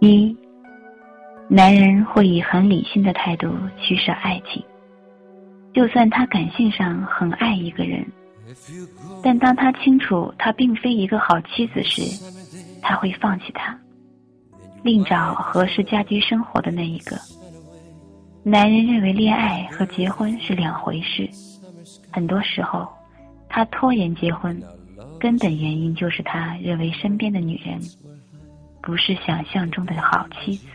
一，男人会以很理性的态度取舍爱情，就算他感性上很爱一个人，但当他清楚他并非一个好妻子时，他会放弃他，另找合适家居生活的那一个。男人认为恋爱和结婚是两回事，很多时候，他拖延结婚，根本原因就是他认为身边的女人。不是想象中的好妻子。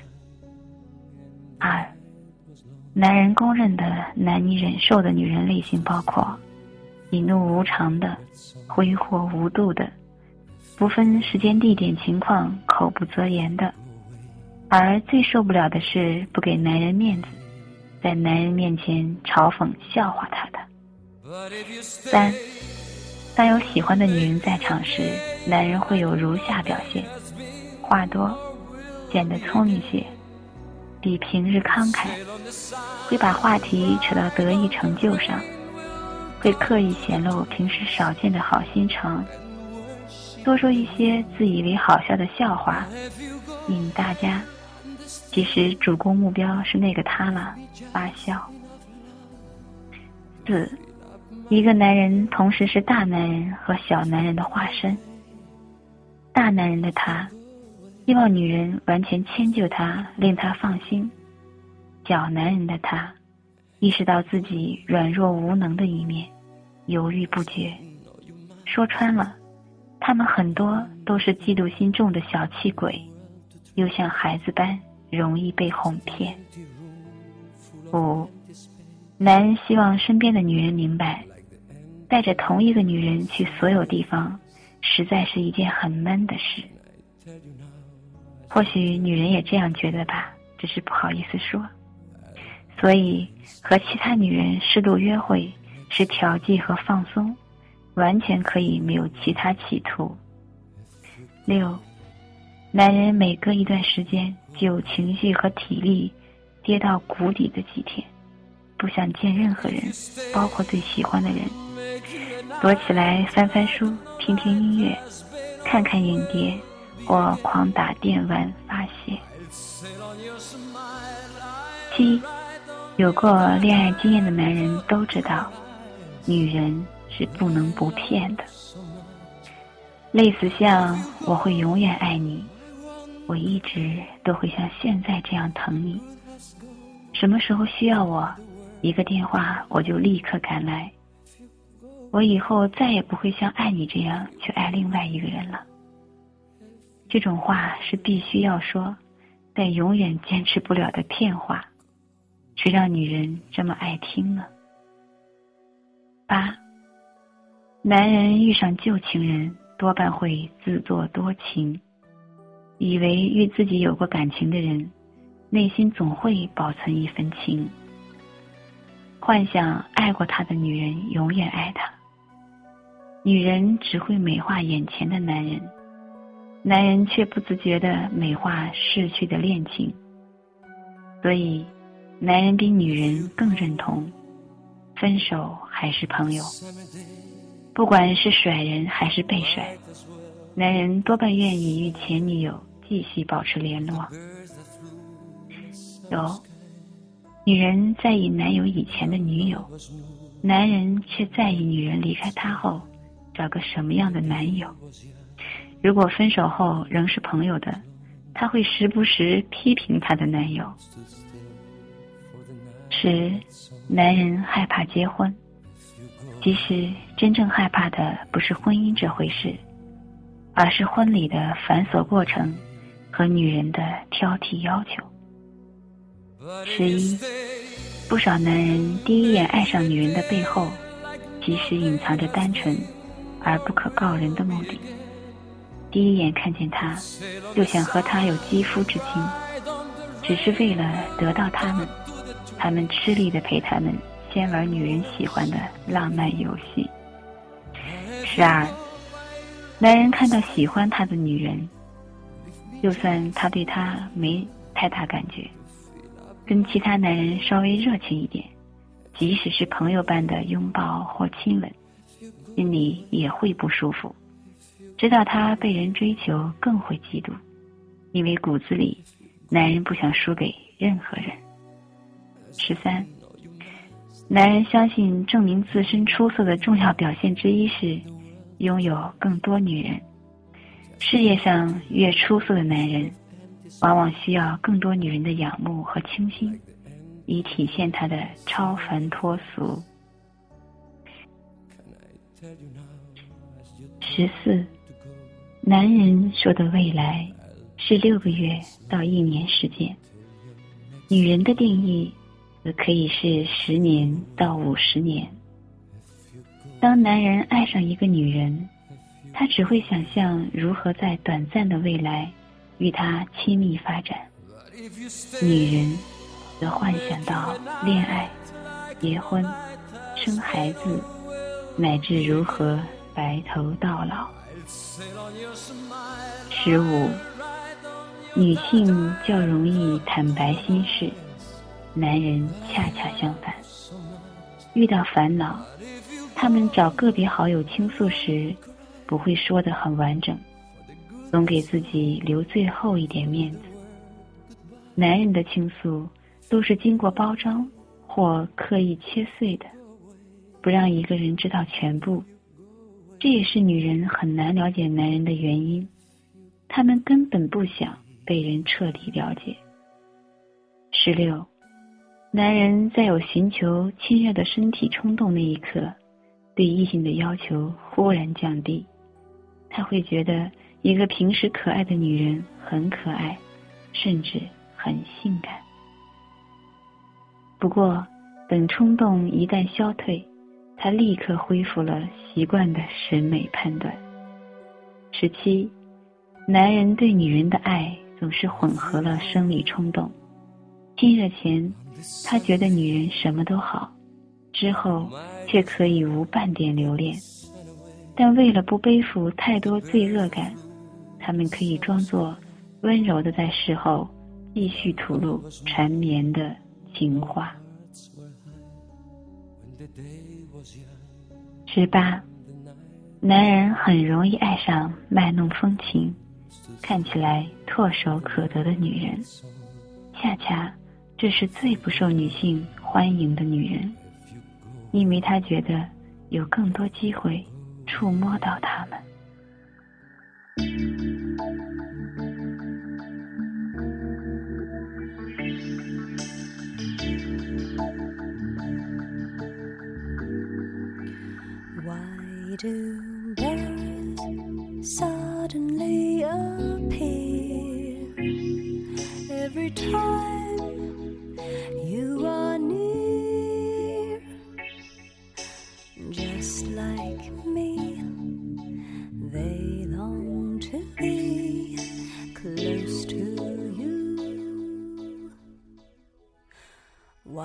二，男人公认的难以忍受的女人类型包括：喜怒无常的、挥霍无度的、不分时间地点情况口不择言的，而最受不了的是不给男人面子，在男人面前嘲讽笑话他的。三，当有喜欢的女人在场时，男人会有如下表现。话多，显得聪明些，比平日慷慨，会把话题扯到得意成就上，会刻意显露平时少见的好心肠，多说一些自以为好笑的笑话，引大家，其实主攻目标是那个他了，发笑。四，一个男人同时是大男人和小男人的化身，大男人的他。希望女人完全迁就他，令他放心。小男人的他，意识到自己软弱无能的一面，犹豫不决。说穿了，他们很多都是嫉妒心重的小气鬼，又像孩子般容易被哄骗。五，男人希望身边的女人明白，带着同一个女人去所有地方，实在是一件很闷的事。或许女人也这样觉得吧，只是不好意思说。所以和其他女人适度约会是调剂和放松，完全可以没有其他企图。六，男人每隔一段时间就有情绪和体力跌到谷底的几天，不想见任何人，包括最喜欢的人，躲起来翻翻书、听听音乐、看看影碟。或狂打电玩发泄。七，有过恋爱经验的男人都知道，女人是不能不骗的。类似像我会永远爱你，我一直都会像现在这样疼你。什么时候需要我，一个电话我就立刻赶来。我以后再也不会像爱你这样去爱另外一个人了。这种话是必须要说，但永远坚持不了的骗话，谁让女人这么爱听呢？八，男人遇上旧情人，多半会自作多情，以为与自己有过感情的人，内心总会保存一份情，幻想爱过他的女人永远爱他。女人只会美化眼前的男人。男人却不自觉的美化逝去的恋情，所以，男人比女人更认同，分手还是朋友。不管是甩人还是被甩，男人多半愿意与前女友继续保持联络。有，女人在意男友以前的女友，男人却在意女人离开他后，找个什么样的男友。如果分手后仍是朋友的，他会时不时批评她的男友。十，男人害怕结婚，其实真正害怕的不是婚姻这回事，而是婚礼的繁琐过程和女人的挑剔要求。十一，不少男人第一眼爱上女人的背后，其实隐藏着单纯而不可告人的目的。第一眼看见他，就想和他有肌肤之亲，只是为了得到他们。他们吃力的陪他们先玩女人喜欢的浪漫游戏。十二，男人看到喜欢他的女人，就算他对他没太大感觉，跟其他男人稍微热情一点，即使是朋友般的拥抱或亲吻，心里也会不舒服。知道他被人追求，更会嫉妒。因为骨子里，男人不想输给任何人。十三，男人相信证明自身出色的重要表现之一是拥有更多女人。事业上越出色的男人，往往需要更多女人的仰慕和倾心，以体现他的超凡脱俗。十四，男人说的未来是六个月到一年时间，女人的定义则可以是十年到五十年。当男人爱上一个女人，他只会想象如何在短暂的未来与她亲密发展；女人则幻想到恋爱、结婚、生孩子，乃至如何白头到老。十五，女性较容易坦白心事，男人恰恰相反。遇到烦恼，他们找个别好友倾诉时。不会说的很完整，总给自己留最后一点面子。男人的倾诉都是经过包装或刻意切碎的，不让一个人知道全部。这也是女人很难了解男人的原因，他们根本不想被人彻底了解。十六，男人在有寻求亲热的身体冲动那一刻，对异性的要求忽然降低。他会觉得一个平时可爱的女人很可爱，甚至很性感。不过，等冲动一旦消退，他立刻恢复了习惯的审美判断。十七，男人对女人的爱总是混合了生理冲动。亲热前，他觉得女人什么都好，之后却可以无半点留恋。但为了不背负太多罪恶感，他们可以装作温柔的在事后继续吐露缠绵的情话。十八，男人很容易爱上卖弄风情、看起来唾手可得的女人，恰恰这是最不受女性欢迎的女人，因为他觉得有更多机会。触摸到他们。Do birds suddenly appear every time.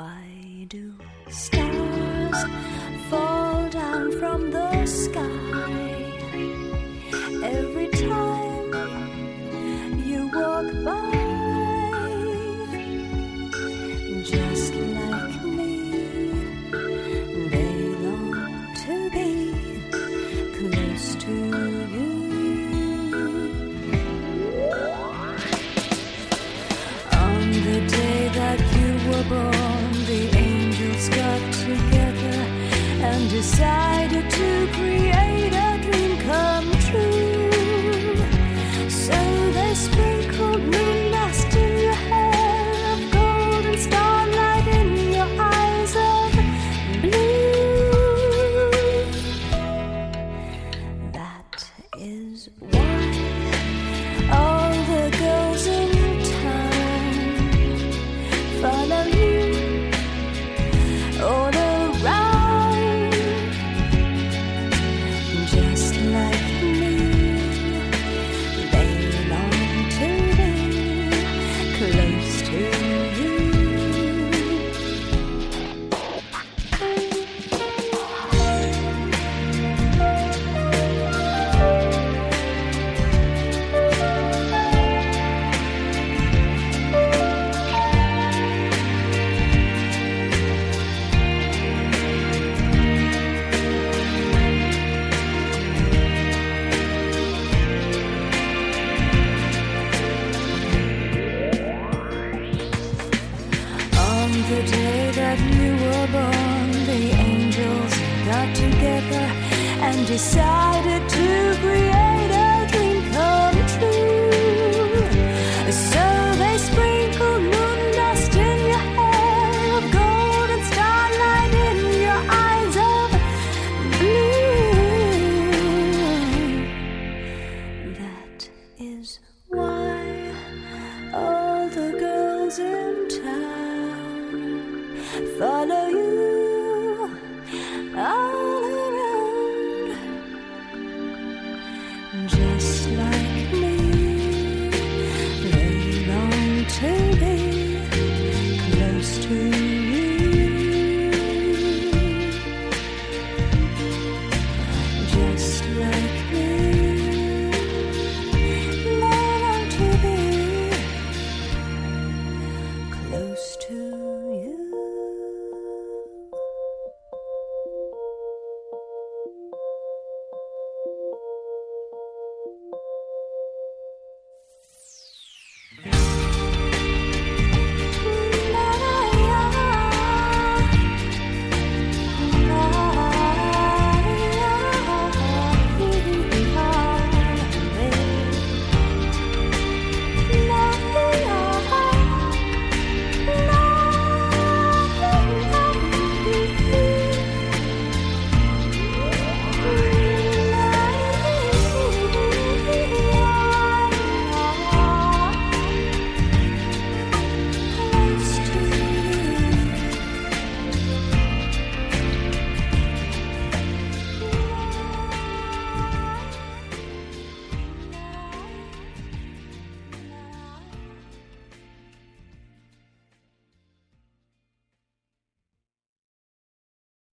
Why do stars fall down from the sky? Every time side